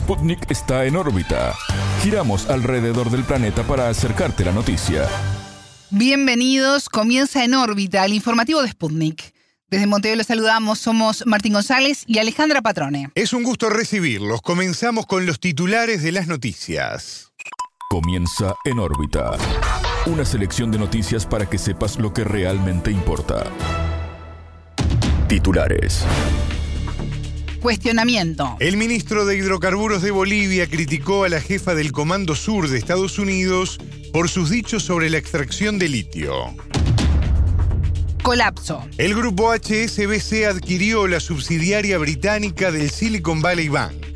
Sputnik está en órbita. Giramos alrededor del planeta para acercarte la noticia. Bienvenidos, comienza en órbita el informativo de Sputnik. Desde Montevideo los saludamos, somos Martín González y Alejandra Patrone. Es un gusto recibirlos. Comenzamos con los titulares de las noticias. Comienza en órbita. Una selección de noticias para que sepas lo que realmente importa. Titulares. Cuestionamiento. El ministro de Hidrocarburos de Bolivia criticó a la jefa del Comando Sur de Estados Unidos por sus dichos sobre la extracción de litio. Colapso. El grupo HSBC adquirió la subsidiaria británica del Silicon Valley Bank.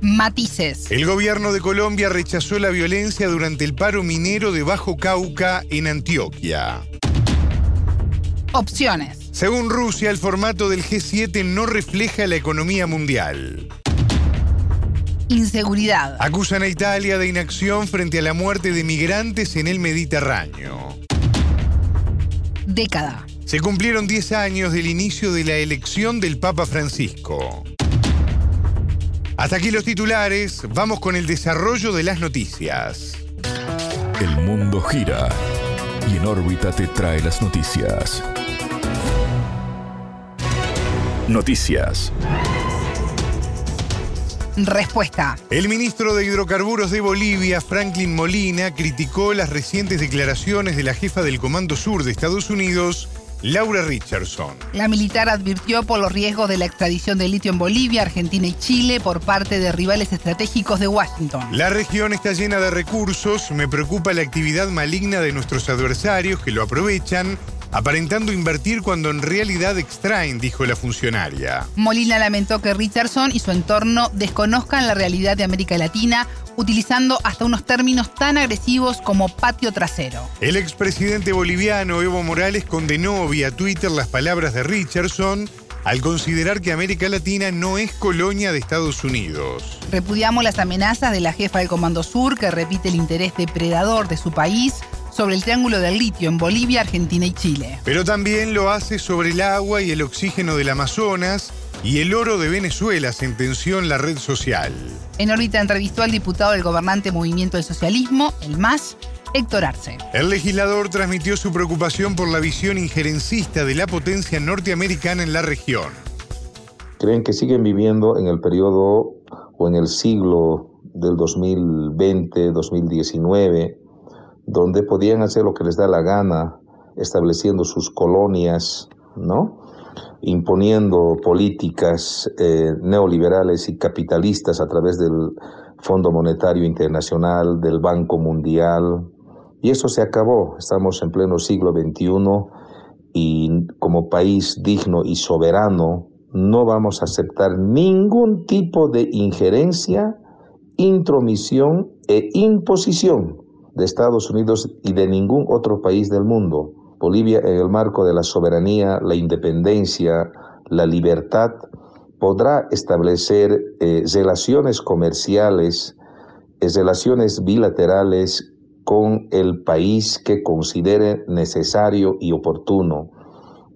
Matices. El gobierno de Colombia rechazó la violencia durante el paro minero de Bajo Cauca en Antioquia. Opciones. Según Rusia, el formato del G7 no refleja la economía mundial. Inseguridad. Acusan a Italia de inacción frente a la muerte de migrantes en el Mediterráneo. Década. Se cumplieron 10 años del inicio de la elección del Papa Francisco. Hasta aquí los titulares, vamos con el desarrollo de las noticias. El mundo gira y en órbita te trae las noticias. Noticias. Respuesta. El ministro de Hidrocarburos de Bolivia, Franklin Molina, criticó las recientes declaraciones de la jefa del Comando Sur de Estados Unidos, Laura Richardson. La militar advirtió por los riesgos de la extradición de litio en Bolivia, Argentina y Chile por parte de rivales estratégicos de Washington. La región está llena de recursos, me preocupa la actividad maligna de nuestros adversarios que lo aprovechan aparentando invertir cuando en realidad extraen, dijo la funcionaria. Molina lamentó que Richardson y su entorno desconozcan la realidad de América Latina, utilizando hasta unos términos tan agresivos como patio trasero. El expresidente boliviano Evo Morales condenó vía Twitter las palabras de Richardson al considerar que América Latina no es colonia de Estados Unidos. Repudiamos las amenazas de la jefa del Comando Sur que repite el interés depredador de su país sobre el Triángulo del Litio en Bolivia, Argentina y Chile. Pero también lo hace sobre el agua y el oxígeno del Amazonas y el oro de Venezuela, sentenció en la red social. En órbita entrevistó al diputado del gobernante Movimiento del Socialismo, el MAS, Héctor Arce. El legislador transmitió su preocupación por la visión injerencista de la potencia norteamericana en la región. Creen que siguen viviendo en el periodo o en el siglo del 2020-2019 donde podían hacer lo que les da la gana, estableciendo sus colonias, ¿no? imponiendo políticas eh, neoliberales y capitalistas a través del Fondo Monetario Internacional, del Banco Mundial. Y eso se acabó. Estamos en pleno siglo XXI y como país digno y soberano no vamos a aceptar ningún tipo de injerencia, intromisión e imposición de Estados Unidos y de ningún otro país del mundo. Bolivia, en el marco de la soberanía, la independencia, la libertad, podrá establecer eh, relaciones comerciales, eh, relaciones bilaterales con el país que considere necesario y oportuno.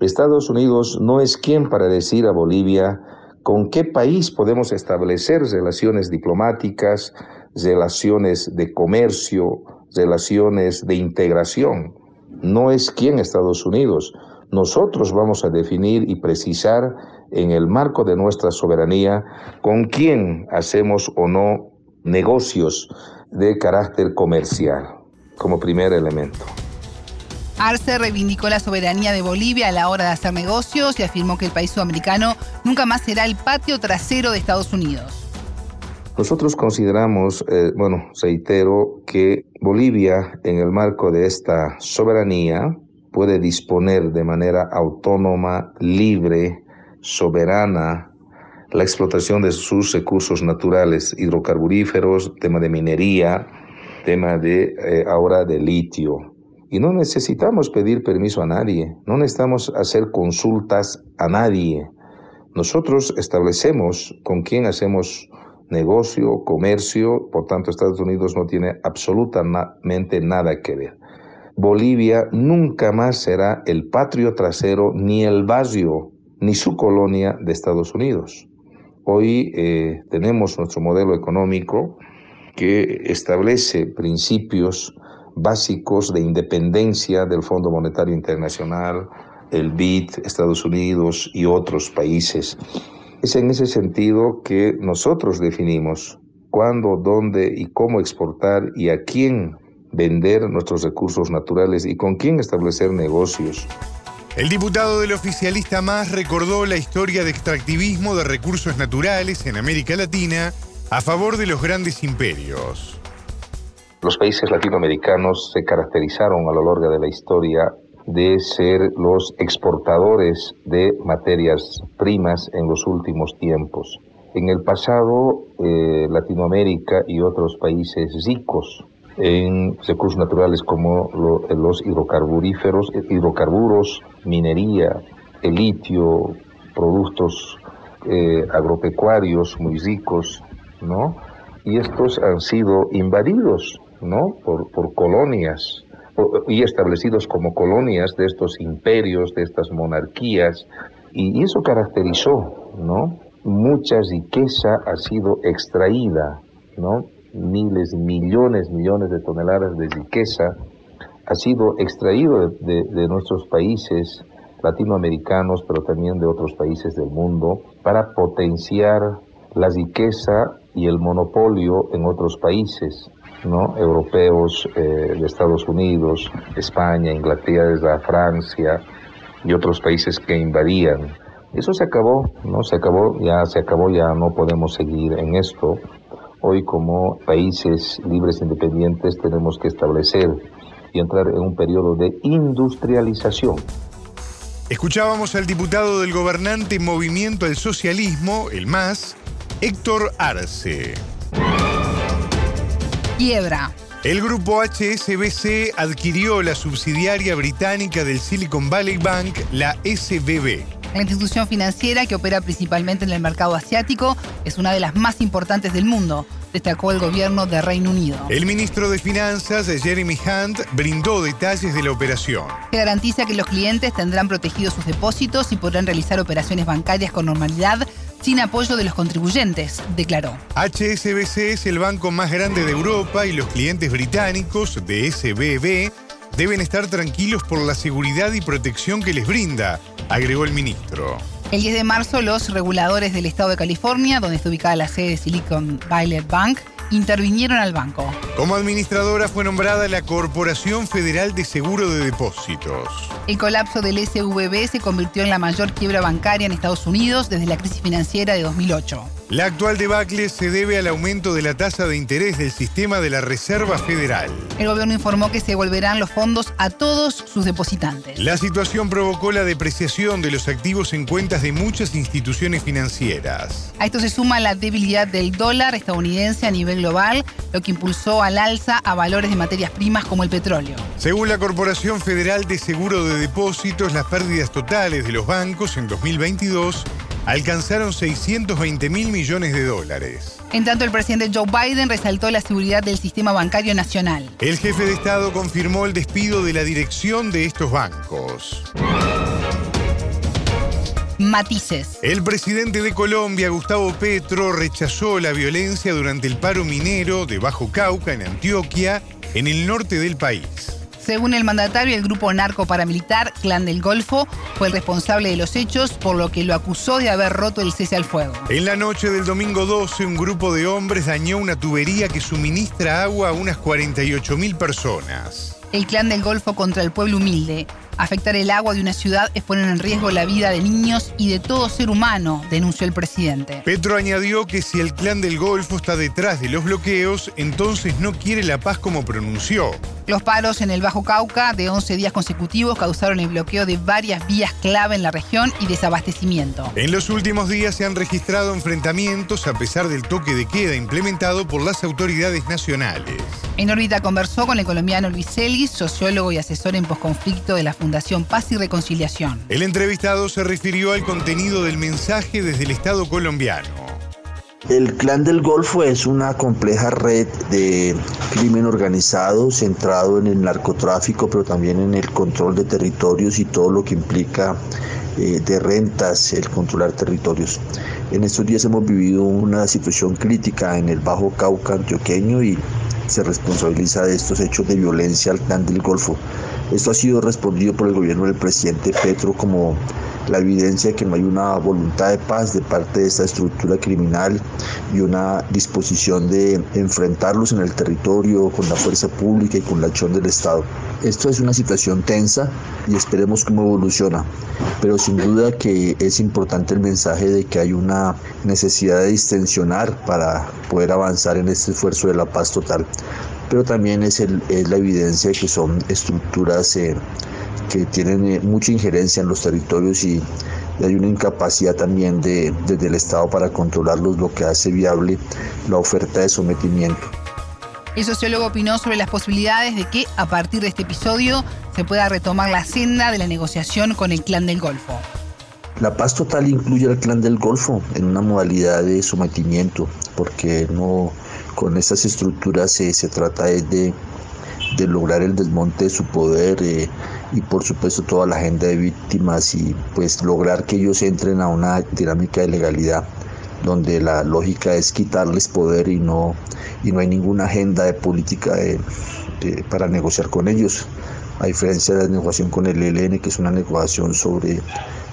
Estados Unidos no es quien para decir a Bolivia con qué país podemos establecer relaciones diplomáticas, relaciones de comercio, relaciones de integración. No es quien Estados Unidos. Nosotros vamos a definir y precisar en el marco de nuestra soberanía con quién hacemos o no negocios de carácter comercial, como primer elemento. Arce reivindicó la soberanía de Bolivia a la hora de hacer negocios y afirmó que el país sudamericano nunca más será el patio trasero de Estados Unidos. Nosotros consideramos, eh, bueno, reitero, que Bolivia, en el marco de esta soberanía, puede disponer de manera autónoma, libre, soberana, la explotación de sus recursos naturales, hidrocarburíferos, tema de minería, tema de eh, ahora de litio. Y no necesitamos pedir permiso a nadie, no necesitamos hacer consultas a nadie. Nosotros establecemos con quién hacemos negocio, comercio, por tanto Estados Unidos no tiene absolutamente nada que ver. Bolivia nunca más será el patrio trasero ni el barrio ni su colonia de Estados Unidos. Hoy eh, tenemos nuestro modelo económico que establece principios básicos de independencia del Fondo Monetario Internacional, el BID, Estados Unidos y otros países. Es en ese sentido que nosotros definimos cuándo, dónde y cómo exportar y a quién vender nuestros recursos naturales y con quién establecer negocios. El diputado del oficialista más recordó la historia de extractivismo de recursos naturales en América Latina a favor de los grandes imperios. Los países latinoamericanos se caracterizaron a lo largo de la historia de ser los exportadores de materias primas en los últimos tiempos. En el pasado, eh, Latinoamérica y otros países ricos en recursos naturales como los hidrocarburíferos, hidrocarburos, minería, el litio, productos eh, agropecuarios muy ricos, ¿no? Y estos han sido invadidos, ¿no? Por, por colonias y establecidos como colonias de estos imperios, de estas monarquías, y eso caracterizó, ¿no? Mucha riqueza ha sido extraída, ¿no? miles, millones, millones de toneladas de riqueza ha sido extraído de, nuestros países latinoamericanos, pero también de otros países del mundo, para potenciar la riqueza y el monopolio en otros países, ¿no? europeos, eh, de Estados Unidos, España, Inglaterra, Francia y otros países que invadían. Eso se acabó, ¿no? Se acabó, ya se acabó, ya no podemos seguir en esto. Hoy como países libres e independientes tenemos que establecer y entrar en un periodo de industrialización. Escuchábamos al diputado del gobernante Movimiento al Socialismo, el MAS, Héctor Arce. Quiebra. El grupo HSBC adquirió la subsidiaria británica del Silicon Valley Bank, la SBB. La institución financiera, que opera principalmente en el mercado asiático, es una de las más importantes del mundo, destacó el gobierno de Reino Unido. El ministro de Finanzas, Jeremy Hunt, brindó detalles de la operación. Se garantiza que los clientes tendrán protegidos sus depósitos y podrán realizar operaciones bancarias con normalidad sin apoyo de los contribuyentes, declaró. HSBC es el banco más grande de Europa y los clientes británicos de SBB deben estar tranquilos por la seguridad y protección que les brinda, agregó el ministro. El 10 de marzo, los reguladores del estado de California, donde está ubicada la sede de Silicon Valley Bank, intervinieron al banco. Como administradora fue nombrada la Corporación Federal de Seguro de Depósitos. El colapso del SVB se convirtió en la mayor quiebra bancaria en Estados Unidos desde la crisis financiera de 2008. La actual debacle se debe al aumento de la tasa de interés del sistema de la Reserva Federal. El gobierno informó que se devolverán los fondos a todos sus depositantes. La situación provocó la depreciación de los activos en cuentas de muchas instituciones financieras. A esto se suma la debilidad del dólar estadounidense a nivel global, lo que impulsó al alza a valores de materias primas como el petróleo. Según la Corporación Federal de Seguro de Depósitos, las pérdidas totales de los bancos en 2022 alcanzaron 620 mil millones de dólares. En tanto, el presidente Joe Biden resaltó la seguridad del sistema bancario nacional. El jefe de Estado confirmó el despido de la dirección de estos bancos. Matices. El presidente de Colombia, Gustavo Petro, rechazó la violencia durante el paro minero de Bajo Cauca, en Antioquia, en el norte del país. Según el mandatario, el grupo narco paramilitar Clan del Golfo fue el responsable de los hechos, por lo que lo acusó de haber roto el cese al fuego. En la noche del domingo 12, un grupo de hombres dañó una tubería que suministra agua a unas 48.000 personas. El Clan del Golfo contra el pueblo humilde Afectar el agua de una ciudad es poner en riesgo la vida de niños y de todo ser humano, denunció el presidente. Petro añadió que si el clan del Golfo está detrás de los bloqueos, entonces no quiere la paz como pronunció. Los paros en el Bajo Cauca de 11 días consecutivos causaron el bloqueo de varias vías clave en la región y desabastecimiento. En los últimos días se han registrado enfrentamientos a pesar del toque de queda implementado por las autoridades nacionales. En órbita conversó con el colombiano Luis Celis, sociólogo y asesor en posconflicto de la Fundación Paz y Reconciliación. El entrevistado se refirió al contenido del mensaje desde el Estado colombiano. El Clan del Golfo es una compleja red de crimen organizado centrado en el narcotráfico, pero también en el control de territorios y todo lo que implica eh, de rentas, el controlar territorios. En estos días hemos vivido una situación crítica en el Bajo Cauca antioqueño y se responsabiliza de estos hechos de violencia al clan del Golfo. Esto ha sido respondido por el gobierno del presidente Petro como la evidencia de que no hay una voluntad de paz de parte de esta estructura criminal y una disposición de enfrentarlos en el territorio con la fuerza pública y con la acción del Estado. Esto es una situación tensa y esperemos cómo evoluciona, pero sin duda que es importante el mensaje de que hay una necesidad de distensionar para poder avanzar en este esfuerzo de la paz total pero también es, la evidencia de que son estructuras eh, que tienen eh, mucha injerencia en los territorios y, hay una incapacidad también de, desde el Estado para controlarlos, lo que hace viable la oferta de sometimiento. El sociólogo opinó sobre las posibilidades de que a partir de este episodio se pueda retomar la senda de la negociación con el clan del Golfo. La paz total incluye al clan del Golfo en una modalidad de sometimiento, porque no con estas estructuras se trata de, de, lograr el desmonte de su poder eh, y por supuesto toda la agenda de víctimas y pues lograr que ellos entren a una dinámica de legalidad donde la lógica es quitarles poder y no, y no hay ninguna agenda de política para negociar con ellos, a diferencia de la negociación con el ELN, que es una negociación sobre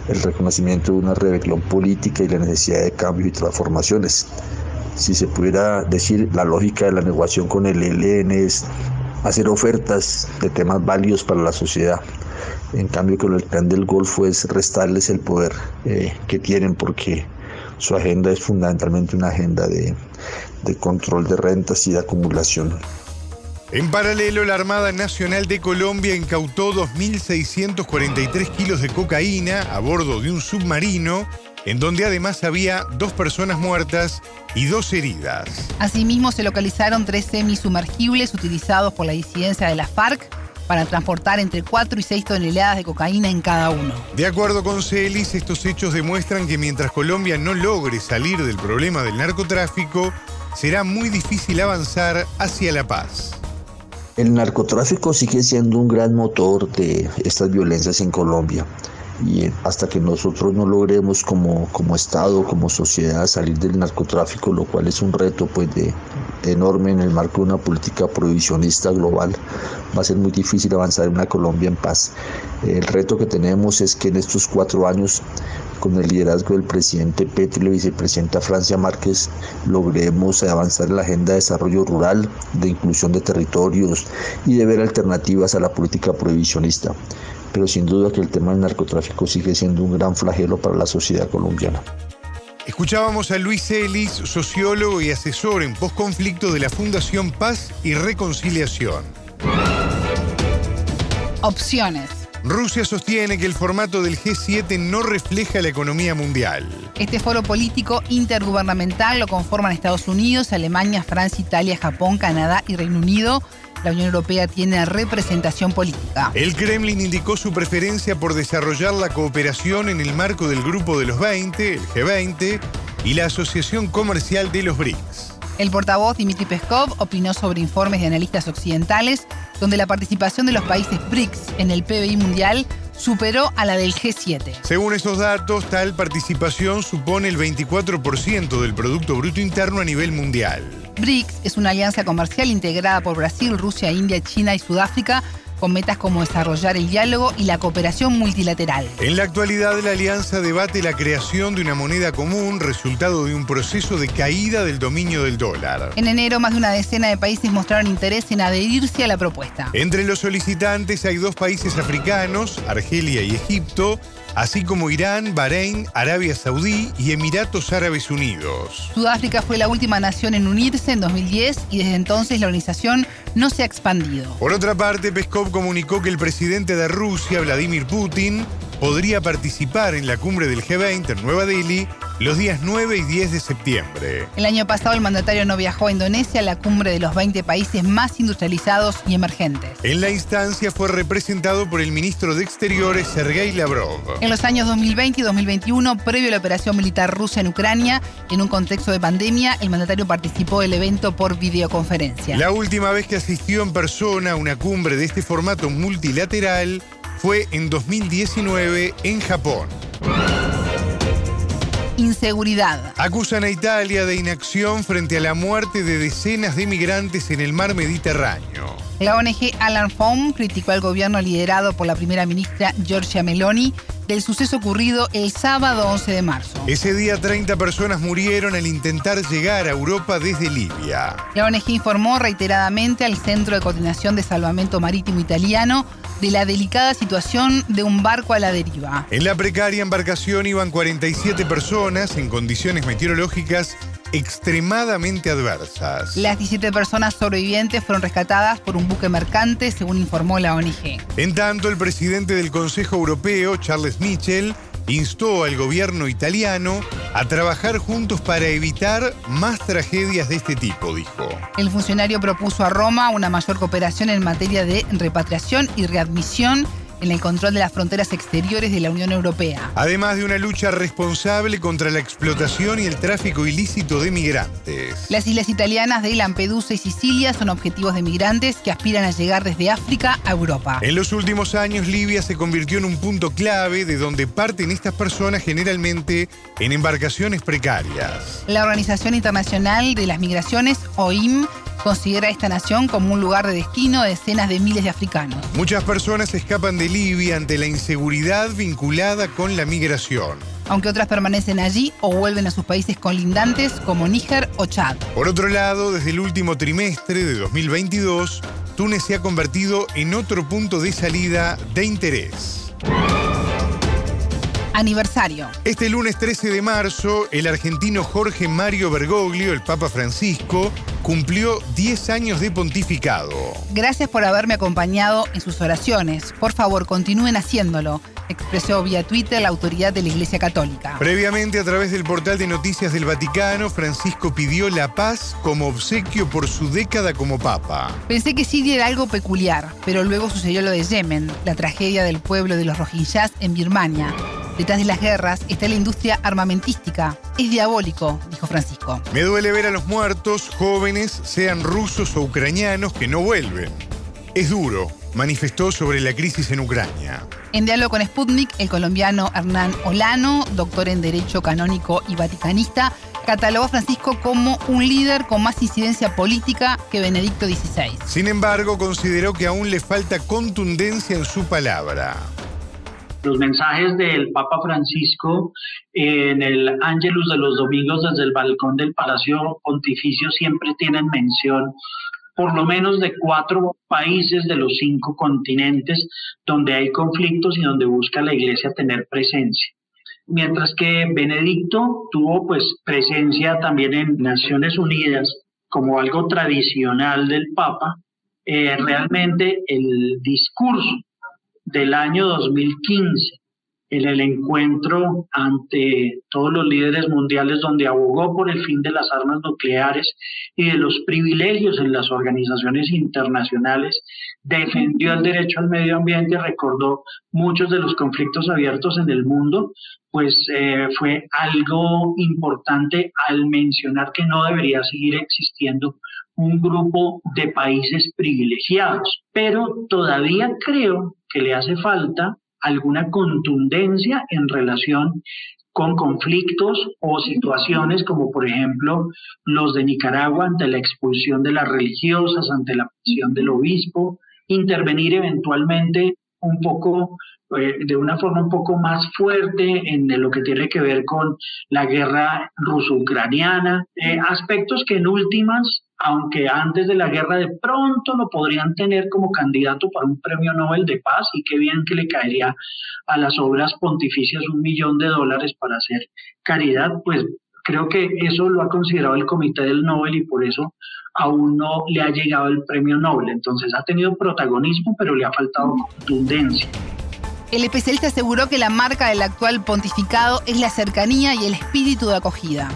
el reconocimiento de una rebelión política y la necesidad de cambios y transformaciones si se pudiera decir, la lógica de la negociación con el ELN es hacer ofertas de temas válidos para la sociedad. En cambio, con el plan del Golfo es restarles el poder eh, que tienen porque su agenda es fundamentalmente una agenda de, de control de rentas y de acumulación. En paralelo, la Armada Nacional de Colombia incautó 2.643 kilos de cocaína a bordo de un submarino en donde además había dos personas muertas y dos heridas. Asimismo, se localizaron tres semisumergibles utilizados por la disidencia de la FARC para transportar entre 4 y 6 toneladas de cocaína en cada uno. De acuerdo con Celis, estos hechos demuestran que mientras Colombia no logre salir del problema del narcotráfico, será muy difícil avanzar hacia la paz. El narcotráfico sigue siendo un gran motor de estas violencias en Colombia y hasta que nosotros no logremos como, como Estado, como sociedad salir del narcotráfico, lo cual es un reto pues de, enorme en el marco de una política prohibicionista global, va a ser muy difícil avanzar en una Colombia en paz. El reto que tenemos es que en estos cuatro años, con el liderazgo del presidente Petro y la vicepresidenta Francia Márquez, logremos avanzar en la agenda de desarrollo rural, de inclusión de territorios y de ver alternativas a la política prohibicionista pero sin duda que el tema del narcotráfico sigue siendo un gran flagelo para la sociedad colombiana. Escuchábamos a Luis Ellis, sociólogo y asesor en posconflicto de la Fundación Paz y Reconciliación. Opciones. Rusia sostiene que el formato del G7 no refleja la economía mundial. Este foro político intergubernamental lo conforman Estados Unidos, Alemania, Francia, Italia, Japón, Canadá y Reino Unido la Unión Europea tiene representación política. El Kremlin indicó su preferencia por desarrollar la cooperación en el marco del Grupo de los 20, el G20, y la Asociación Comercial de los BRICS. El portavoz Dmitry Peskov opinó sobre informes de analistas occidentales donde la participación de los países BRICS en el PBI mundial superó a la del G7. Según estos datos, tal participación supone el 24% del Producto Bruto Interno a nivel mundial. BRICS es una alianza comercial integrada por Brasil, Rusia, India, China y Sudáfrica con metas como desarrollar el diálogo y la cooperación multilateral. En la actualidad, la alianza debate la creación de una moneda común, resultado de un proceso de caída del dominio del dólar. En enero, más de una decena de países mostraron interés en adherirse a la propuesta. Entre los solicitantes hay dos países africanos, Argelia y Egipto, así como Irán, Bahrein, Arabia Saudí y Emiratos Árabes Unidos. Sudáfrica fue la última nación en unirse en 2010 y desde entonces la organización no se ha expandido. Por otra parte, Peskov comunicó que el presidente de Rusia, Vladimir Putin, podría participar en la cumbre del G20 en Nueva Delhi los días 9 y 10 de septiembre. El año pasado el mandatario no viajó a Indonesia, la cumbre de los 20 países más industrializados y emergentes. En la instancia fue representado por el ministro de Exteriores, Sergei Lavrov. En los años 2020 y 2021, previo a la operación militar rusa en Ucrania, en un contexto de pandemia, el mandatario participó del evento por videoconferencia. La última vez que asistió en persona a una cumbre de este formato multilateral fue en 2019 en Japón. Inseguridad. Acusan a Italia de inacción frente a la muerte de decenas de migrantes en el mar Mediterráneo. La ONG Alan Fom criticó al gobierno liderado por la primera ministra Giorgia Meloni del suceso ocurrido el sábado 11 de marzo. Ese día 30 personas murieron al intentar llegar a Europa desde Libia. La ONG informó reiteradamente al Centro de Coordinación de Salvamento Marítimo Italiano de la delicada situación de un barco a la deriva. En la precaria embarcación iban 47 personas en condiciones meteorológicas extremadamente adversas. Las 17 personas sobrevivientes fueron rescatadas por un buque mercante, según informó la ONG. En tanto, el presidente del Consejo Europeo, Charles Michel, instó al gobierno italiano a trabajar juntos para evitar más tragedias de este tipo, dijo. El funcionario propuso a Roma una mayor cooperación en materia de repatriación y readmisión en el control de las fronteras exteriores de la Unión Europea. Además de una lucha responsable contra la explotación y el tráfico ilícito de migrantes. Las islas italianas de Lampedusa y Sicilia son objetivos de migrantes que aspiran a llegar desde África a Europa. En los últimos años, Libia se convirtió en un punto clave de donde parten estas personas generalmente en embarcaciones precarias. La Organización Internacional de las Migraciones, OIM, considera esta nación como un lugar de destino de decenas de miles de africanos. Muchas personas escapan de Libia ante la inseguridad vinculada con la migración. Aunque otras permanecen allí o vuelven a sus países colindantes como Níger o Chad. Por otro lado, desde el último trimestre de 2022, Túnez se ha convertido en otro punto de salida de interés. Aniversario. Este lunes 13 de marzo, el argentino Jorge Mario Bergoglio, el Papa Francisco, cumplió 10 años de pontificado. Gracias por haberme acompañado en sus oraciones. Por favor, continúen haciéndolo expresó vía Twitter la autoridad de la Iglesia Católica. Previamente, a través del portal de noticias del Vaticano, Francisco pidió la paz como obsequio por su década como papa. Pensé que Siria era algo peculiar, pero luego sucedió lo de Yemen, la tragedia del pueblo de los Rohingyas en Birmania. Detrás de las guerras está la industria armamentística. Es diabólico, dijo Francisco. Me duele ver a los muertos, jóvenes, sean rusos o ucranianos, que no vuelven. Es duro, manifestó sobre la crisis en Ucrania. En diálogo con Sputnik, el colombiano Hernán Olano, doctor en Derecho Canónico y Vaticanista, catalogó a Francisco como un líder con más incidencia política que Benedicto XVI. Sin embargo, consideró que aún le falta contundencia en su palabra. Los mensajes del Papa Francisco en el Ángelus de los domingos desde el balcón del Palacio Pontificio siempre tienen mención por lo menos de cuatro países de los cinco continentes donde hay conflictos y donde busca la iglesia tener presencia. Mientras que Benedicto tuvo pues presencia también en Naciones Unidas como algo tradicional del Papa, eh, realmente el discurso del año 2015 en el encuentro ante todos los líderes mundiales donde abogó por el fin de las armas nucleares y de los privilegios en las organizaciones internacionales, defendió el derecho al medio ambiente, recordó muchos de los conflictos abiertos en el mundo, pues eh, fue algo importante al mencionar que no debería seguir existiendo un grupo de países privilegiados. Pero todavía creo que le hace falta alguna contundencia en relación con conflictos o situaciones como por ejemplo los de Nicaragua ante la expulsión de las religiosas, ante la prisión del obispo, intervenir eventualmente un poco eh, de una forma un poco más fuerte en lo que tiene que ver con la guerra ruso-ucraniana, eh, aspectos que en últimas aunque antes de la guerra de pronto lo podrían tener como candidato para un premio Nobel de Paz y qué bien que le caería a las obras pontificias un millón de dólares para hacer caridad, pues creo que eso lo ha considerado el Comité del Nobel y por eso aún no le ha llegado el premio Nobel. Entonces ha tenido protagonismo, pero le ha faltado contundencia. El especialista aseguró que la marca del actual pontificado es la cercanía y el espíritu de acogida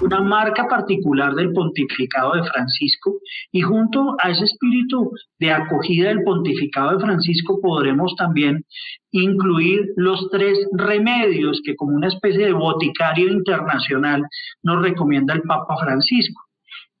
una marca particular del pontificado de Francisco y junto a ese espíritu de acogida del pontificado de Francisco podremos también incluir los tres remedios que como una especie de boticario internacional nos recomienda el Papa Francisco,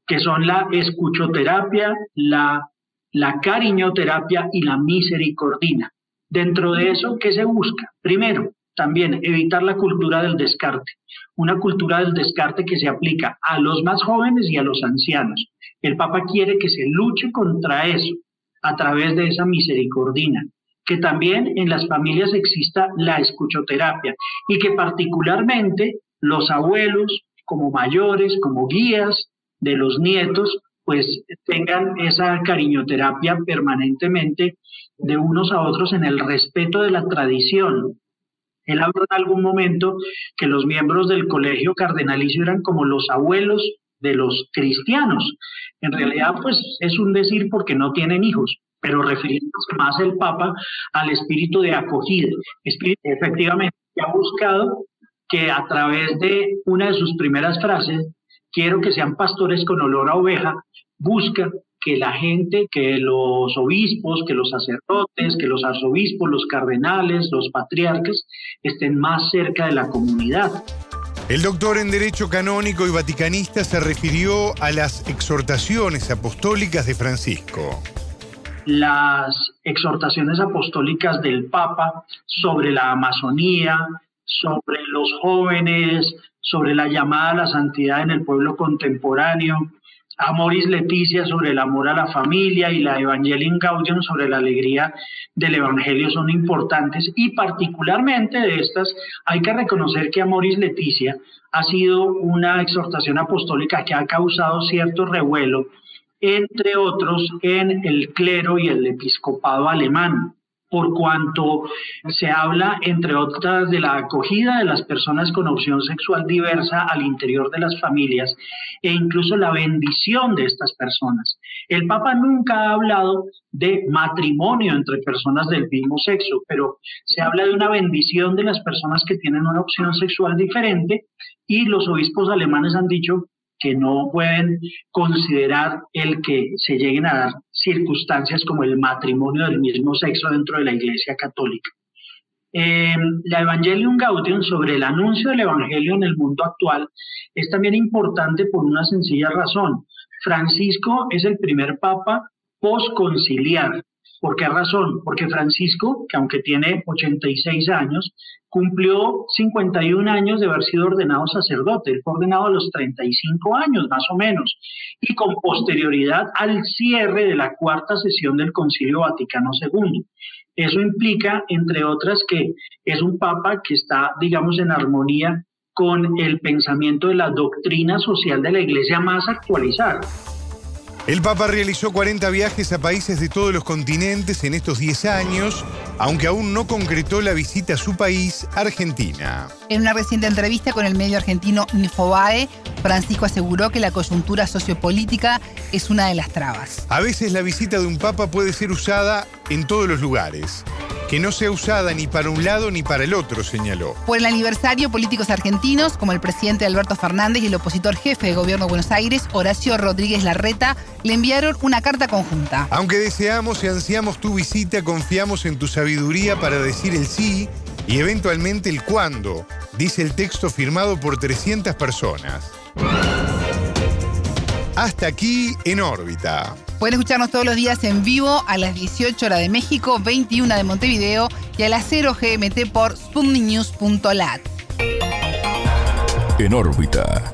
que son la escuchoterapia, la, la cariñoterapia y la misericordina. Dentro de eso, ¿qué se busca? Primero, también evitar la cultura del descarte, una cultura del descarte que se aplica a los más jóvenes y a los ancianos. El Papa quiere que se luche contra eso a través de esa misericordina, que también en las familias exista la escuchoterapia y que particularmente los abuelos como mayores, como guías de los nietos, pues tengan esa cariñoterapia permanentemente de unos a otros en el respeto de la tradición. Él habló en algún momento que los miembros del colegio cardenalicio eran como los abuelos de los cristianos. En realidad, pues es un decir porque no tienen hijos, pero refiriéndose más el Papa al espíritu de acogida. Espíritu, efectivamente, ha buscado que a través de una de sus primeras frases, quiero que sean pastores con olor a oveja, busca que la gente, que los obispos, que los sacerdotes, que los arzobispos, los cardenales, los patriarcas estén más cerca de la comunidad. El doctor en Derecho Canónico y Vaticanista se refirió a las exhortaciones apostólicas de Francisco. Las exhortaciones apostólicas del Papa sobre la Amazonía, sobre los jóvenes, sobre la llamada a la santidad en el pueblo contemporáneo, Amoris Leticia sobre el amor a la familia y la Evangelium Gaudium sobre la alegría del Evangelio son importantes y particularmente de estas hay que reconocer que Amoris Leticia ha sido una exhortación apostólica que ha causado cierto revuelo, entre otros en el clero y el episcopado alemán por cuanto se habla, entre otras, de la acogida de las personas con opción sexual diversa al interior de las familias e incluso la bendición de estas personas. El Papa nunca ha hablado de matrimonio entre personas del mismo sexo, pero se habla de una bendición de las personas que tienen una opción sexual diferente y los obispos alemanes han dicho que no pueden considerar el que se lleguen a dar circunstancias como el matrimonio del mismo sexo dentro de la Iglesia Católica. Eh, la Evangelium Gaudium sobre el anuncio del Evangelio en el mundo actual es también importante por una sencilla razón. Francisco es el primer papa posconciliar. ¿Por qué razón? Porque Francisco, que aunque tiene 86 años, cumplió 51 años de haber sido ordenado sacerdote. Él fue ordenado a los 35 años, más o menos, y con posterioridad al cierre de la cuarta sesión del Concilio Vaticano II. Eso implica, entre otras, que es un papa que está, digamos, en armonía con el pensamiento de la doctrina social de la Iglesia más actualizada. El Papa realizó 40 viajes a países de todos los continentes en estos 10 años, aunque aún no concretó la visita a su país, Argentina. En una reciente entrevista con el medio argentino Infobae, Francisco aseguró que la coyuntura sociopolítica es una de las trabas. A veces la visita de un papa puede ser usada en todos los lugares que no sea usada ni para un lado ni para el otro, señaló. Por el aniversario, políticos argentinos, como el presidente Alberto Fernández y el opositor jefe de gobierno de Buenos Aires, Horacio Rodríguez Larreta, le enviaron una carta conjunta. Aunque deseamos y ansiamos tu visita, confiamos en tu sabiduría para decir el sí y eventualmente el cuándo, dice el texto firmado por 300 personas. Hasta aquí en órbita. Pueden escucharnos todos los días en vivo a las 18 horas de México, 21 de Montevideo y a las 0 GMT por sputniknews.lat. En órbita.